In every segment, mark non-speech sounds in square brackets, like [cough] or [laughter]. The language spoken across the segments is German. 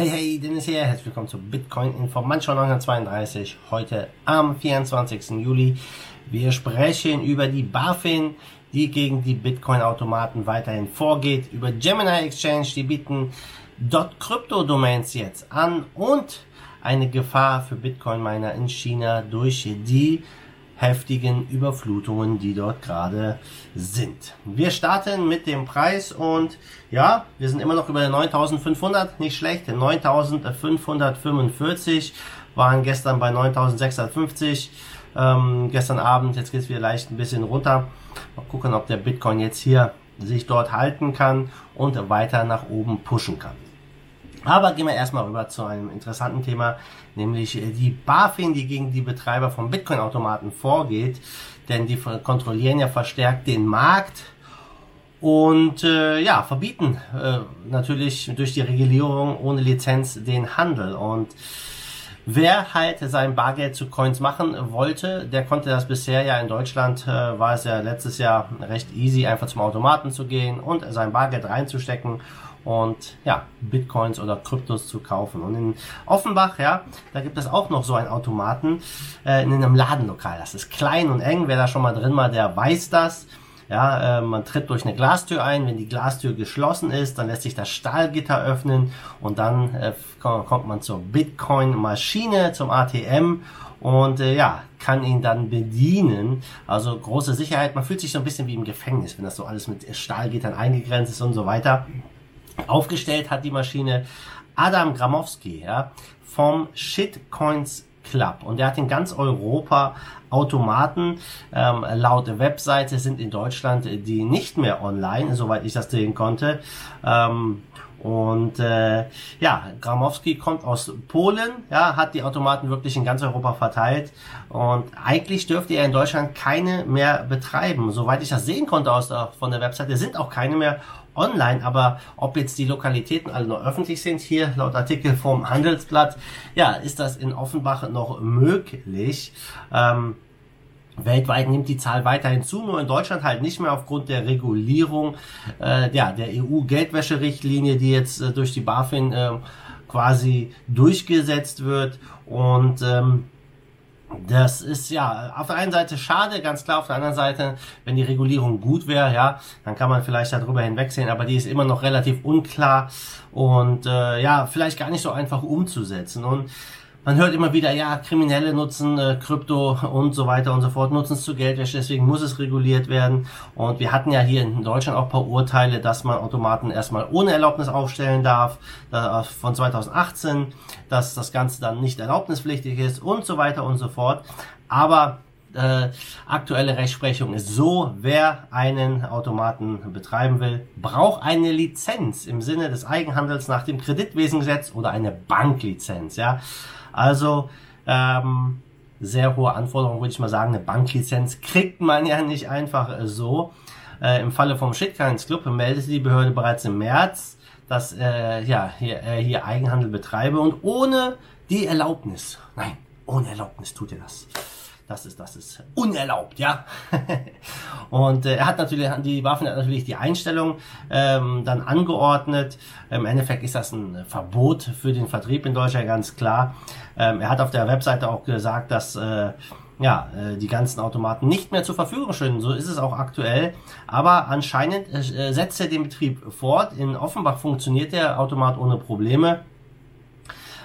Hey, hey, Dennis hier. Herzlich willkommen zu Bitcoin Info Manchmal 932. Heute am 24. Juli. Wir sprechen über die BaFin, die gegen die Bitcoin-Automaten weiterhin vorgeht, über Gemini Exchange, die bieten .crypto-Domains jetzt an und eine Gefahr für Bitcoin-Miner in China durch die heftigen Überflutungen, die dort gerade sind. Wir starten mit dem Preis und ja, wir sind immer noch über 9500, nicht schlecht, 9545 waren gestern bei 9650. Ähm, gestern Abend, jetzt geht es wieder leicht ein bisschen runter. Mal gucken, ob der Bitcoin jetzt hier sich dort halten kann und weiter nach oben pushen kann. Aber gehen wir erstmal rüber zu einem interessanten Thema, nämlich äh, die BaFin, die gegen die Betreiber von Bitcoin-Automaten vorgeht, denn die kontrollieren ja verstärkt den Markt und äh, ja, verbieten äh, natürlich durch die Regulierung ohne Lizenz den Handel. Und wer halt sein Bargeld zu Coins machen wollte, der konnte das bisher ja in Deutschland, äh, war es ja letztes Jahr recht easy, einfach zum Automaten zu gehen und sein Bargeld reinzustecken und ja, Bitcoins oder Kryptos zu kaufen. Und in Offenbach, ja, da gibt es auch noch so einen Automaten äh, in einem Ladenlokal. Das ist klein und eng. Wer da schon mal drin war, der weiß das. Ja, äh, man tritt durch eine Glastür ein. Wenn die Glastür geschlossen ist, dann lässt sich das Stahlgitter öffnen und dann äh, kommt man zur Bitcoin-Maschine, zum ATM und äh, ja, kann ihn dann bedienen. Also große Sicherheit. Man fühlt sich so ein bisschen wie im Gefängnis, wenn das so alles mit Stahlgittern eingegrenzt ist und so weiter. Aufgestellt hat die Maschine Adam Gramowski ja, vom Shitcoins Club und der hat in ganz Europa Automaten. Ähm, laut Webseite sind in Deutschland die nicht mehr online, soweit ich das sehen konnte. Ähm, und äh, ja, Gramowski kommt aus Polen, ja, hat die Automaten wirklich in ganz Europa verteilt und eigentlich dürfte er in Deutschland keine mehr betreiben. Soweit ich das sehen konnte aus der, von der Webseite, sind auch keine mehr online, aber ob jetzt die Lokalitäten alle noch öffentlich sind, hier laut Artikel vom Handelsblatt, ja, ist das in Offenbach noch möglich. Ähm, Weltweit nimmt die Zahl weiterhin zu, nur in Deutschland halt nicht mehr aufgrund der Regulierung äh, ja, der EU-Geldwäscherichtlinie, die jetzt äh, durch die BaFin äh, quasi durchgesetzt wird. Und ähm, das ist ja auf der einen Seite schade, ganz klar. Auf der anderen Seite, wenn die Regulierung gut wäre, ja, dann kann man vielleicht darüber hinwegsehen. Aber die ist immer noch relativ unklar und äh, ja, vielleicht gar nicht so einfach umzusetzen. Und man hört immer wieder, ja, Kriminelle nutzen äh, Krypto und so weiter und so fort, nutzen es zu Geldwäsche, deswegen muss es reguliert werden. Und wir hatten ja hier in Deutschland auch paar Urteile, dass man Automaten erstmal ohne Erlaubnis aufstellen darf, äh, von 2018, dass das Ganze dann nicht erlaubnispflichtig ist und so weiter und so fort. Aber äh, aktuelle Rechtsprechung ist so, wer einen Automaten betreiben will, braucht eine Lizenz im Sinne des Eigenhandels nach dem Kreditwesengesetz oder eine Banklizenz, ja. Also ähm, sehr hohe Anforderungen, würde ich mal sagen. Eine Banklizenz kriegt man ja nicht einfach so. Äh, Im Falle vom Shitcoins Club meldete die Behörde bereits im März, dass äh, ja, hier, äh, hier Eigenhandel betreibe und ohne die Erlaubnis, nein, ohne Erlaubnis tut er das das ist, das ist unerlaubt, ja. [laughs] und äh, er hat natürlich, die Waffen hat natürlich die Einstellung ähm, dann angeordnet. Im Endeffekt ist das ein Verbot für den Vertrieb in Deutschland, ganz klar. Ähm, er hat auf der Webseite auch gesagt, dass äh, ja, äh, die ganzen Automaten nicht mehr zur Verfügung stehen. So ist es auch aktuell. Aber anscheinend äh, setzt er den Betrieb fort. In Offenbach funktioniert der Automat ohne Probleme.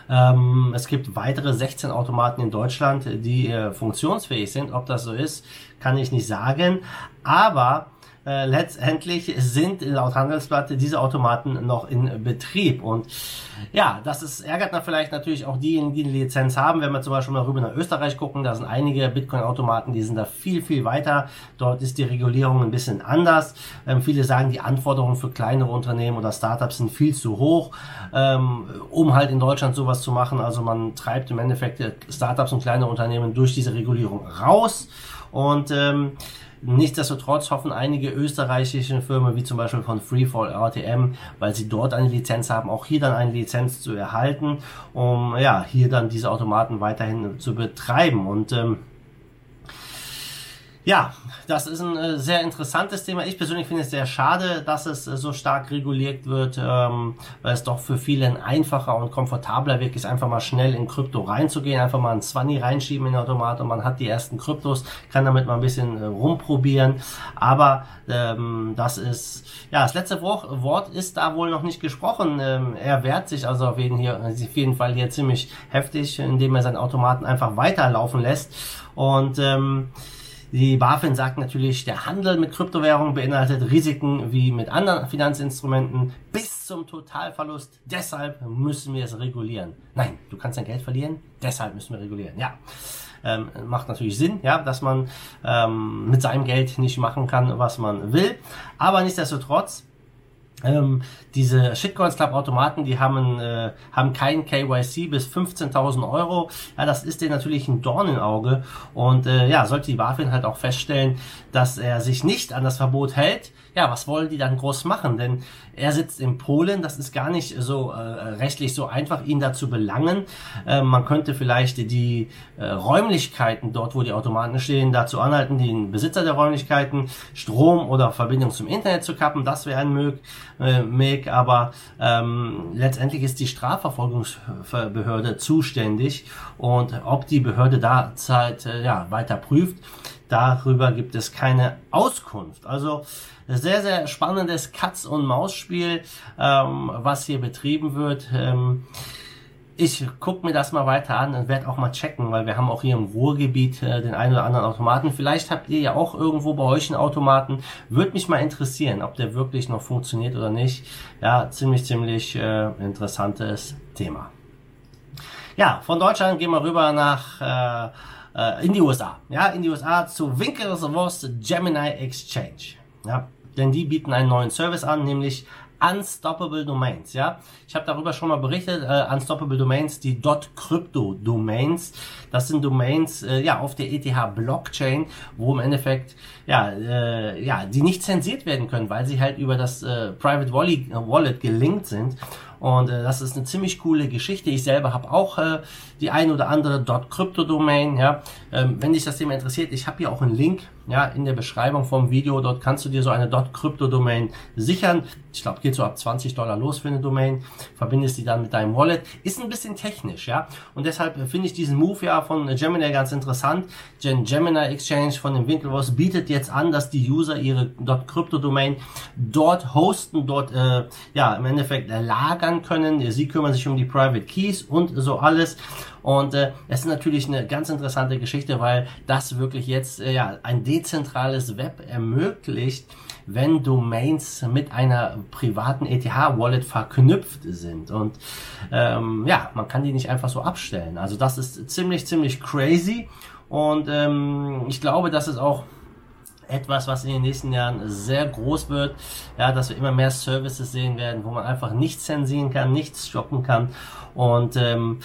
Ähm, es gibt weitere 16 Automaten in Deutschland, die äh, funktionsfähig sind. Ob das so ist, kann ich nicht sagen. Aber äh, letztendlich sind laut Handelsblatt diese Automaten noch in Betrieb. Und ja, das ist, ärgert dann vielleicht natürlich auch diejenigen, die eine Lizenz haben. Wenn wir zum Beispiel mal rüber nach Österreich gucken, da sind einige Bitcoin-Automaten, die sind da viel, viel weiter. Dort ist die Regulierung ein bisschen anders. Ähm, viele sagen, die Anforderungen für kleinere Unternehmen oder Startups sind viel zu hoch, ähm, um halt in Deutschland sowas zu machen. Also man treibt im Endeffekt Startups und kleine Unternehmen durch diese Regulierung raus. Und ähm, Nichtsdestotrotz hoffen einige österreichische Firmen, wie zum Beispiel von Freefall RTM, weil sie dort eine Lizenz haben, auch hier dann eine Lizenz zu erhalten, um ja hier dann diese Automaten weiterhin zu betreiben. Und ähm, Ja, das ist ein äh, sehr interessantes Thema. Ich persönlich finde es sehr schade, dass es äh, so stark reguliert wird, ähm, weil es doch für viele ein einfacher und komfortabler Weg ist, einfach mal schnell in Krypto reinzugehen, einfach mal ein 20 reinschieben in den Automat und man hat die ersten Kryptos, kann damit mal ein bisschen äh, rumprobieren. Aber ähm, das ist, ja, das letzte Wort ist da wohl noch nicht gesprochen. Ähm, er wehrt sich also auf jeden, hier, auf jeden Fall hier ziemlich heftig, indem er seinen Automaten einfach weiterlaufen lässt. Und ähm, die BaFin sagt natürlich, der Handel mit Kryptowährungen beinhaltet Risiken wie mit anderen Finanzinstrumenten bis zum Totalverlust. Deshalb müssen wir es regulieren. Nein, du kannst dein Geld verlieren, deshalb müssen wir regulieren. Ja. Ähm, macht natürlich Sinn, ja, dass man ähm, mit seinem Geld nicht machen kann, was man will. Aber nichtsdestotrotz ähm, diese Shitcoins Club Automaten, die haben, äh, haben kein KYC bis 15.000 Euro. Ja, das ist denen natürlich ein Dorn im Auge. Und äh, ja, sollte die BaFin halt auch feststellen, dass er sich nicht an das Verbot hält, ja, was wollen die dann groß machen? Denn er sitzt in Polen, das ist gar nicht so äh, rechtlich so einfach, ihn da zu belangen. Äh, man könnte vielleicht die äh, Räumlichkeiten dort, wo die Automaten stehen, dazu anhalten, den Besitzer der Räumlichkeiten Strom oder Verbindung zum Internet zu kappen. Das wäre ein Mög, äh, Mög aber ähm, letztendlich ist die Strafverfolgungsbehörde zuständig und ob die Behörde da Zeit äh, ja, weiter prüft, darüber gibt es keine Auskunft. Also sehr, sehr spannendes Katz- und Maus-Spiel, ähm, was hier betrieben wird. Ähm, ich gucke mir das mal weiter an und werde auch mal checken, weil wir haben auch hier im Ruhrgebiet äh, den einen oder anderen Automaten. Vielleicht habt ihr ja auch irgendwo bei euch einen Automaten. Würde mich mal interessieren, ob der wirklich noch funktioniert oder nicht. Ja, ziemlich, ziemlich äh, interessantes Thema. Ja, von Deutschland gehen wir rüber nach äh, äh, in die USA. Ja, in die USA zu Winklevoss Gemini Exchange. Ja, denn die bieten einen neuen Service an, nämlich Unstoppable Domains, ja. Ich habe darüber schon mal berichtet, äh, Unstoppable Domains, die .crypto Domains, das sind Domains, äh, ja, auf der ETH Blockchain, wo im Endeffekt, ja, äh, ja, die nicht zensiert werden können, weil sie halt über das äh, Private Wallet, Wallet gelinkt sind und äh, das ist eine ziemlich coole Geschichte. Ich selber habe auch äh, die ein oder andere .crypto-Domain. Ja, ähm, wenn dich das Thema interessiert, ich habe hier auch einen Link ja in der Beschreibung vom Video. Dort kannst du dir so eine .crypto-Domain sichern. Ich glaube, geht so ab 20 Dollar los für eine Domain. Verbindest die dann mit deinem Wallet. Ist ein bisschen technisch, ja. Und deshalb finde ich diesen Move ja von Gemini ganz interessant. Gen Gemini Exchange von dem Winkelvoss bietet jetzt an, dass die User ihre .crypto-Domain dort hosten, dort äh, ja im Endeffekt lagern können. Sie kümmern sich um die Private Keys und so alles. Und äh, es ist natürlich eine ganz interessante Geschichte, weil das wirklich jetzt äh, ja ein dezentrales Web ermöglicht, wenn Domains mit einer privaten ETH-Wallet verknüpft sind. Und ähm, ja, man kann die nicht einfach so abstellen. Also das ist ziemlich, ziemlich crazy. Und ähm, ich glaube, dass es auch etwas, was in den nächsten Jahren sehr groß wird, ja, dass wir immer mehr Services sehen werden, wo man einfach nichts zensieren kann, nichts stoppen kann und ähm,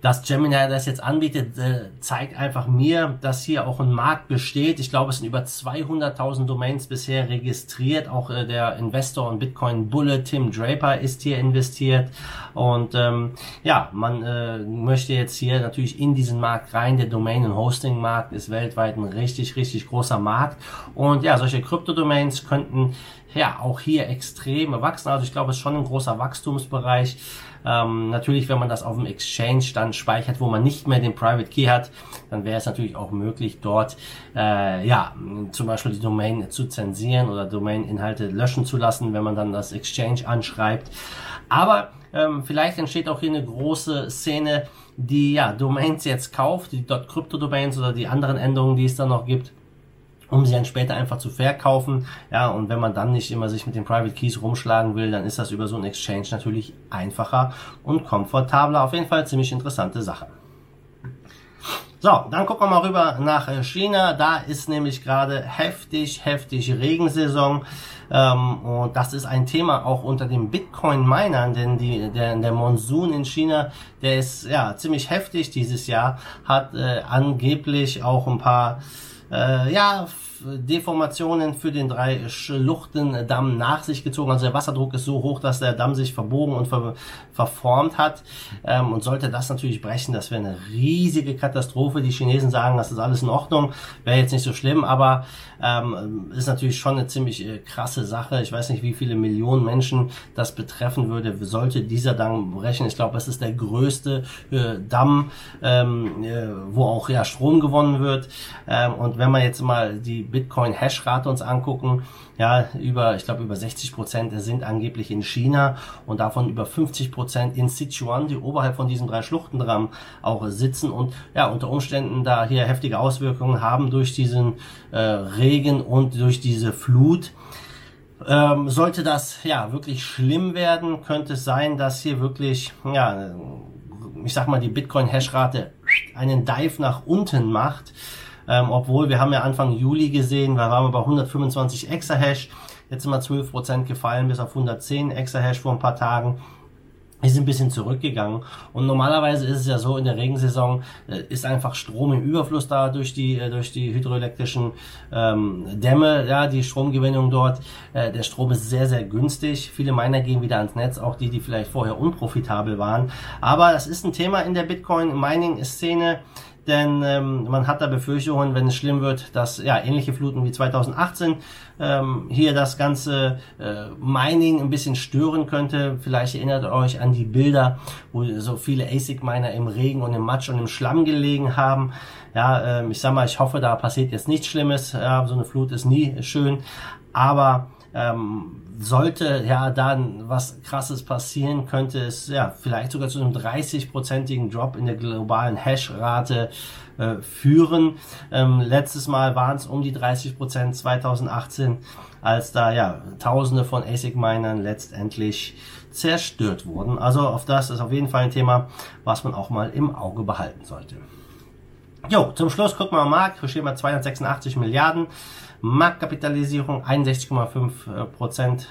dass Gemini das jetzt anbietet, äh, zeigt einfach mir, dass hier auch ein Markt besteht. Ich glaube, es sind über 200.000 Domains bisher registriert. Auch äh, der Investor und Bitcoin Bulle Tim Draper ist hier investiert. Und ähm, ja, man äh, möchte jetzt hier natürlich in diesen Markt rein. Der Domain- und Hosting-Markt ist weltweit ein richtig, richtig großer Markt. Und ja, solche Krypto-Domains könnten ja auch hier extrem wachsen. Also ich glaube, es ist schon ein großer Wachstumsbereich. Ähm, natürlich, wenn man das auf dem Exchange dann speichert, wo man nicht mehr den Private Key hat, dann wäre es natürlich auch möglich, dort äh, ja zum Beispiel die Domain zu zensieren oder Domain-Inhalte löschen zu lassen, wenn man dann das Exchange anschreibt. Aber ähm, vielleicht entsteht auch hier eine große Szene, die ja Domains jetzt kauft, die .crypto-Domains oder die anderen Änderungen, die es dann noch gibt um sie dann später einfach zu verkaufen. Ja, und wenn man dann nicht immer sich mit den Private Keys rumschlagen will, dann ist das über so ein Exchange natürlich einfacher und komfortabler. Auf jeden Fall ziemlich interessante Sache. So, dann gucken wir mal rüber nach äh, China. Da ist nämlich gerade heftig, heftig Regensaison. Ähm, und das ist ein Thema auch unter den Bitcoin-Minern, denn die, der, der Monsun in China, der ist ja ziemlich heftig dieses Jahr, hat äh, angeblich auch ein paar äh, ja, Deformationen für den drei Schluchtendamm nach sich gezogen. Also der Wasserdruck ist so hoch, dass der Damm sich verbogen und ver verformt hat. Ähm, und sollte das natürlich brechen, das wäre eine riesige Katastrophe. Die Chinesen sagen, das ist alles in Ordnung, wäre jetzt nicht so schlimm, aber ähm, ist natürlich schon eine ziemlich äh, krasse Sache. Ich weiß nicht, wie viele Millionen Menschen das betreffen würde, sollte dieser Damm brechen. Ich glaube, es ist der größte äh, Damm, ähm, äh, wo auch ja Strom gewonnen wird. Ähm, und wenn wir jetzt mal die Bitcoin-Hash-Rate uns angucken, ja, über, ich glaube, über 60 Prozent sind angeblich in China und davon über 50 Prozent in Sichuan, die oberhalb von diesen drei Schluchtendramm auch sitzen. Und ja, unter Umständen da hier heftige Auswirkungen haben durch diesen äh, Regen und durch diese Flut. Ähm, sollte das ja wirklich schlimm werden, könnte es sein, dass hier wirklich, ja, ich sag mal, die Bitcoin-Hash-Rate einen Dive nach unten macht ähm, obwohl wir haben ja Anfang Juli gesehen, da waren wir bei 125 Exahash, jetzt sind wir 12% gefallen bis auf 110 Exahash vor ein paar Tagen ist ein bisschen zurückgegangen. Und normalerweise ist es ja so, in der Regensaison äh, ist einfach Strom im Überfluss da durch die, äh, durch die hydroelektrischen ähm, Dämme, ja, die Stromgewinnung dort. Äh, der Strom ist sehr, sehr günstig. Viele Miner gehen wieder ans Netz, auch die, die vielleicht vorher unprofitabel waren. Aber das ist ein Thema in der Bitcoin-Mining-Szene denn ähm, man hat da Befürchtungen, wenn es schlimm wird, dass ja ähnliche Fluten wie 2018 ähm, hier das ganze äh, Mining ein bisschen stören könnte. Vielleicht erinnert ihr euch an die Bilder, wo so viele ASIC-Miner im Regen und im Matsch und im Schlamm gelegen haben. Ja, ähm, ich sag mal, ich hoffe, da passiert jetzt nichts Schlimmes. Ja, so eine Flut ist nie schön, aber ähm, sollte ja dann was krasses passieren, könnte es ja vielleicht sogar zu einem 30-prozentigen Drop in der globalen Hash-Rate äh, führen. Ähm, letztes Mal waren es um die 30 Prozent 2018, als da ja Tausende von ASIC-Minern letztendlich zerstört wurden. Also auf das ist auf jeden Fall ein Thema, was man auch mal im Auge behalten sollte. Jo, zum Schluss gucken wir mal Markt. Hier stehen wir 286 Milliarden. Marktkapitalisierung 61,5 Prozent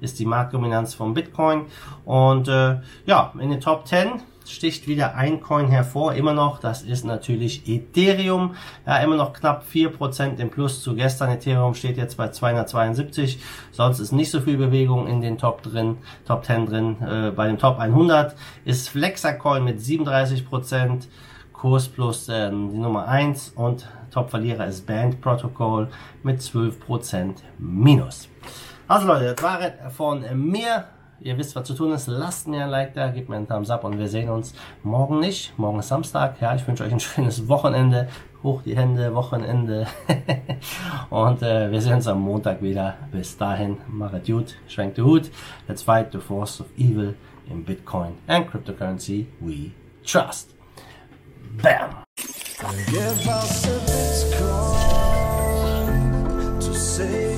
ist die Marktdominanz von Bitcoin. Und äh, ja, in den Top 10 sticht wieder ein Coin hervor, immer noch, das ist natürlich Ethereum, ja, immer noch knapp 4% im Plus zu gestern, Ethereum steht jetzt bei 272, sonst ist nicht so viel Bewegung in den Top drin, Top 10 drin, äh, bei dem Top 100 ist Flexacoin mit 37%, Kurs plus äh, die Nummer 1 und Top-Verlierer ist Band Protocol mit 12% Minus. Also Leute, das war von mir. Ihr wisst, was zu tun ist. Lasst mir ein Like da, gebt mir einen Thumbs up und wir sehen uns morgen nicht. Morgen ist Samstag. Ja, ich wünsche euch ein [laughs] schönes Wochenende. Hoch die Hände, Wochenende. [laughs] und äh, wir sehen uns am Montag wieder. Bis dahin, machet gut, schwenkt den Hut. Let's fight the force of evil in Bitcoin and cryptocurrency we trust. Bam! Give us a Bitcoin to save